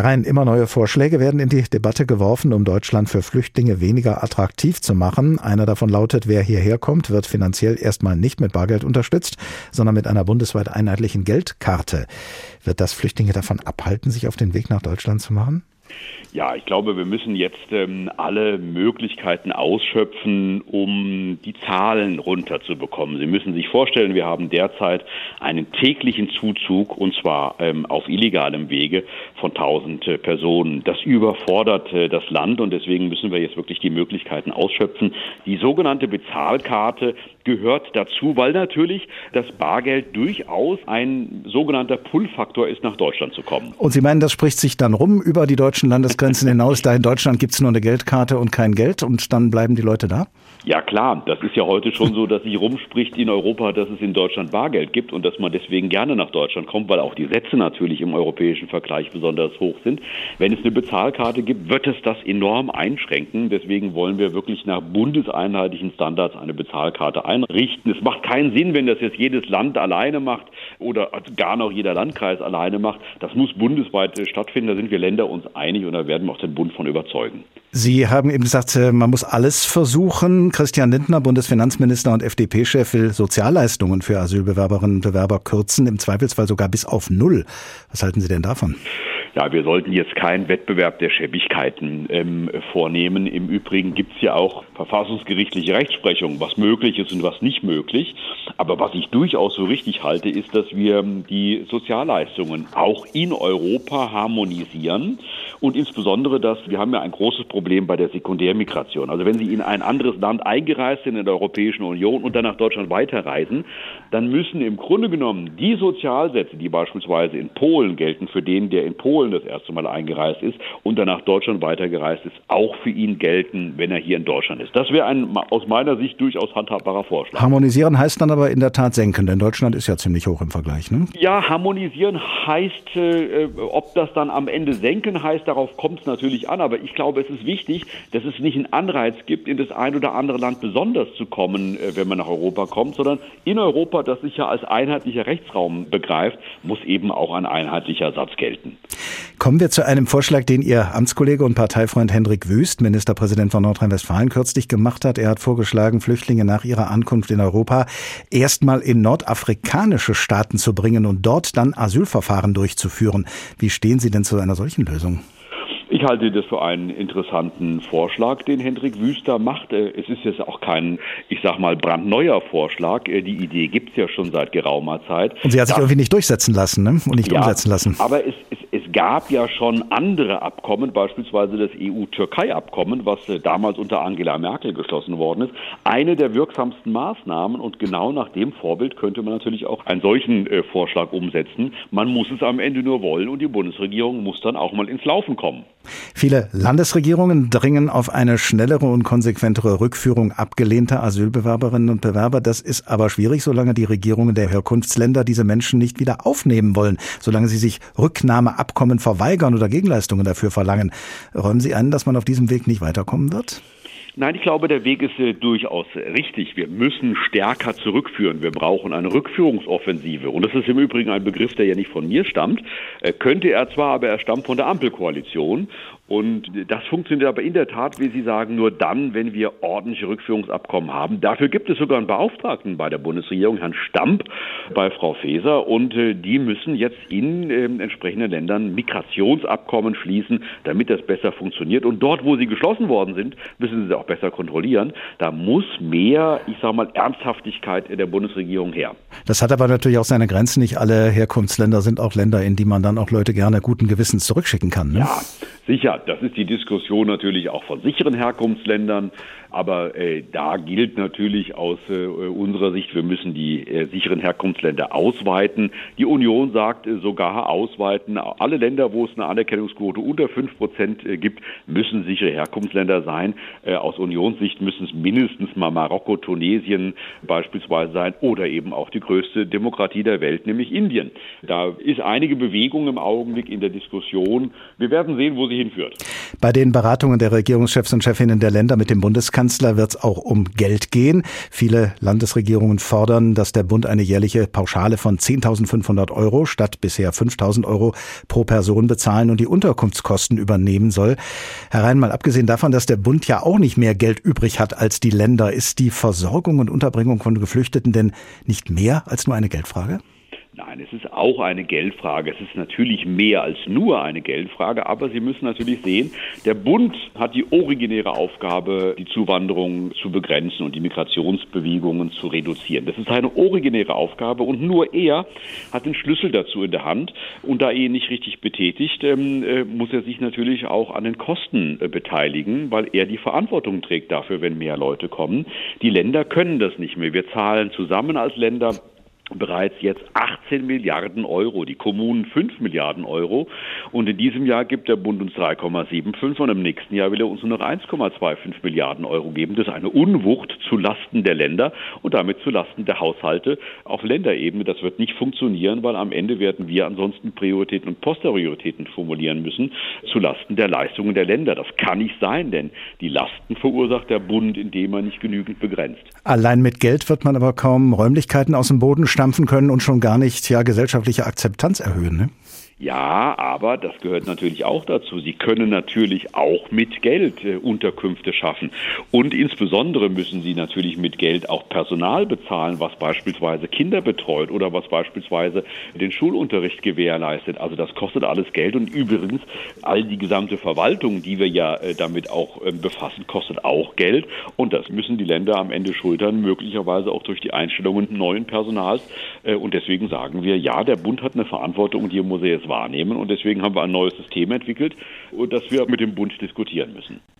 Herr Rhein, immer neue Vorschläge werden in die Debatte geworfen, um Deutschland für Flüchtlinge weniger attraktiv zu machen. Einer davon lautet, wer hierher kommt, wird finanziell erstmal nicht mit Bargeld unterstützt, sondern mit einer bundesweit einheitlichen Geldkarte. Wird das Flüchtlinge davon abhalten, sich auf den Weg nach Deutschland zu machen? Ja, ich glaube, wir müssen jetzt ähm, alle Möglichkeiten ausschöpfen, um die Zahlen runterzubekommen. Sie müssen sich vorstellen, wir haben derzeit einen täglichen Zuzug, und zwar ähm, auf illegalem Wege, von 1000 äh, Personen. Das überfordert äh, das Land und deswegen müssen wir jetzt wirklich die Möglichkeiten ausschöpfen. Die sogenannte Bezahlkarte gehört dazu, weil natürlich das Bargeld durchaus ein sogenannter Pull-Faktor ist, nach Deutschland zu kommen. Und Sie meinen, das spricht sich dann rum über die deutschen Landesgrenzen hinaus, da in Deutschland gibt es nur eine Geldkarte und kein Geld und dann bleiben die Leute da? Ja klar, das ist ja heute schon so, dass sich rumspricht in Europa, dass es in Deutschland Bargeld gibt und dass man deswegen gerne nach Deutschland kommt, weil auch die Sätze natürlich im europäischen Vergleich besonders hoch sind. Wenn es eine Bezahlkarte gibt, wird es das enorm einschränken. Deswegen wollen wir wirklich nach bundeseinheitlichen Standards eine Bezahlkarte einrichten. Es macht keinen Sinn, wenn das jetzt jedes Land alleine macht oder gar noch jeder Landkreis alleine macht. Das muss bundesweit stattfinden. Da sind wir Länder uns einig und da werden wir auch den Bund von überzeugen. Sie haben eben gesagt, äh, man muss alles versuchen. Christian Lindner, Bundesfinanzminister und FDP-Chef, will Sozialleistungen für Asylbewerberinnen und Bewerber kürzen, im Zweifelsfall sogar bis auf Null. Was halten Sie denn davon? Ja, wir sollten jetzt keinen Wettbewerb der Schäbigkeiten ähm, vornehmen. Im Übrigen gibt es ja auch verfassungsgerichtliche Rechtsprechung, was möglich ist und was nicht möglich. Aber was ich durchaus so richtig halte, ist, dass wir ähm, die Sozialleistungen auch in Europa harmonisieren und insbesondere, dass wir haben ja ein großes Problem bei der Sekundärmigration. Also wenn Sie in ein anderes Land eingereist sind in der Europäischen Union und dann nach Deutschland weiterreisen, dann müssen im Grunde genommen die Sozialsätze, die beispielsweise in Polen gelten, für den, der in Polen das erste Mal eingereist ist und dann nach Deutschland weitergereist ist, auch für ihn gelten, wenn er hier in Deutschland ist. Das wäre ein aus meiner Sicht durchaus handhabbarer Vorschlag. Harmonisieren heißt dann aber in der Tat senken, denn Deutschland ist ja ziemlich hoch im Vergleich. Ne? Ja, harmonisieren heißt, äh, ob das dann am Ende senken heißt, darauf kommt es natürlich an. Aber ich glaube, es ist wichtig, dass es nicht einen Anreiz gibt, in das ein oder andere Land besonders zu kommen, äh, wenn man nach Europa kommt, sondern in Europa Das sich ja als einheitlicher Rechtsraum begreift, muss eben auch ein einheitlicher Satz gelten. Kommen wir zu einem Vorschlag, den Ihr Amtskollege und Parteifreund Hendrik Wüst, Ministerpräsident von Nordrhein-Westfalen, kürzlich gemacht hat. Er hat vorgeschlagen, Flüchtlinge nach ihrer Ankunft in Europa erstmal in nordafrikanische Staaten zu bringen und dort dann Asylverfahren durchzuführen. Wie stehen Sie denn zu einer solchen Lösung? Ich halte das für einen interessanten Vorschlag, den Hendrik Wüster macht. Äh, es ist jetzt auch kein, ich sag mal, brandneuer Vorschlag. Äh, die Idee gibt es ja schon seit geraumer Zeit. Und sie hat sich das, irgendwie nicht durchsetzen lassen ne? und nicht ja, umsetzen lassen. Aber es, es, es gab ja schon andere Abkommen, beispielsweise das EU-Türkei-Abkommen, was äh, damals unter Angela Merkel geschlossen worden ist. Eine der wirksamsten Maßnahmen und genau nach dem Vorbild könnte man natürlich auch einen solchen äh, Vorschlag umsetzen. Man muss es am Ende nur wollen und die Bundesregierung muss dann auch mal ins Laufen kommen. Viele Landesregierungen dringen auf eine schnellere und konsequentere Rückführung abgelehnter Asylbewerberinnen und Bewerber. Das ist aber schwierig, solange die Regierungen der Herkunftsländer diese Menschen nicht wieder aufnehmen wollen, solange sie sich Rücknahmeabkommen verweigern oder Gegenleistungen dafür verlangen. Räumen Sie ein, dass man auf diesem Weg nicht weiterkommen wird? Nein, ich glaube, der Weg ist äh, durchaus richtig. Wir müssen stärker zurückführen. Wir brauchen eine Rückführungsoffensive. Und das ist im Übrigen ein Begriff, der ja nicht von mir stammt. Äh, könnte er zwar, aber er stammt von der Ampelkoalition. Und das funktioniert aber in der Tat, wie Sie sagen, nur dann, wenn wir ordentliche Rückführungsabkommen haben. Dafür gibt es sogar einen Beauftragten bei der Bundesregierung, Herrn Stamp, bei Frau Faeser. Und äh, die müssen jetzt in äh, entsprechenden Ländern Migrationsabkommen schließen, damit das besser funktioniert. Und dort, wo sie geschlossen worden sind, müssen sie sie auch besser kontrollieren. Da muss mehr, ich sage mal, Ernsthaftigkeit in der Bundesregierung her. Das hat aber natürlich auch seine Grenzen. Nicht alle Herkunftsländer sind auch Länder, in die man dann auch Leute gerne guten Gewissens zurückschicken kann. Ne? Ja, sicher. Das ist die Diskussion natürlich auch von sicheren Herkunftsländern. Aber äh, da gilt natürlich aus äh, unserer Sicht, wir müssen die äh, sicheren Herkunftsländer ausweiten. Die Union sagt äh, sogar ausweiten. Alle Länder, wo es eine Anerkennungsquote unter fünf Prozent äh, gibt, müssen sichere Herkunftsländer sein. Äh, aus Unionssicht müssen es mindestens mal Marokko, Tunesien beispielsweise sein oder eben auch die größte Demokratie der Welt, nämlich Indien. Da ist einige Bewegung im Augenblick in der Diskussion. Wir werden sehen, wo sie hinführt. Bei den Beratungen der Regierungschefs und Chefinnen der Länder mit dem Bundeskanzler Bundeskanzler wird es auch um Geld gehen. Viele Landesregierungen fordern, dass der Bund eine jährliche Pauschale von 10.500 Euro statt bisher 5.000 Euro pro Person bezahlen und die Unterkunftskosten übernehmen soll. Herr Rhein, mal abgesehen davon, dass der Bund ja auch nicht mehr Geld übrig hat als die Länder, ist die Versorgung und Unterbringung von Geflüchteten denn nicht mehr als nur eine Geldfrage? Nein, es ist auch eine Geldfrage. Es ist natürlich mehr als nur eine Geldfrage, aber Sie müssen natürlich sehen, der Bund hat die originäre Aufgabe, die Zuwanderung zu begrenzen und die Migrationsbewegungen zu reduzieren. Das ist eine originäre Aufgabe und nur er hat den Schlüssel dazu in der Hand. Und da er ihn nicht richtig betätigt, ähm, äh, muss er sich natürlich auch an den Kosten äh, beteiligen, weil er die Verantwortung trägt dafür, wenn mehr Leute kommen. Die Länder können das nicht mehr. Wir zahlen zusammen als Länder bereits jetzt 18 Milliarden Euro, die Kommunen 5 Milliarden Euro. Und in diesem Jahr gibt der Bund uns 3,75 und im nächsten Jahr will er uns nur noch 1,25 Milliarden Euro geben. Das ist eine Unwucht zu Lasten der Länder und damit zu Lasten der Haushalte auf Länderebene. Das wird nicht funktionieren, weil am Ende werden wir ansonsten Prioritäten und Posterioritäten formulieren müssen zu Lasten der Leistungen der Länder. Das kann nicht sein, denn die Lasten verursacht der Bund, indem er nicht genügend begrenzt. Allein mit Geld wird man aber kaum Räumlichkeiten aus dem Boden stampfen können und schon gar nicht ja gesellschaftliche Akzeptanz erhöhen. Ne? Ja, aber das gehört natürlich auch dazu. Sie können natürlich auch mit Geld äh, Unterkünfte schaffen. Und insbesondere müssen Sie natürlich mit Geld auch Personal bezahlen, was beispielsweise Kinder betreut oder was beispielsweise den Schulunterricht gewährleistet. Also das kostet alles Geld. Und übrigens, all die gesamte Verwaltung, die wir ja äh, damit auch äh, befassen, kostet auch Geld. Und das müssen die Länder am Ende schultern, möglicherweise auch durch die Einstellungen neuen Personals. Äh, und deswegen sagen wir, ja, der Bund hat eine Verantwortung und hier muss er jetzt wahrnehmen. Und deswegen haben wir ein neues System entwickelt, das wir mit dem Bund diskutieren müssen.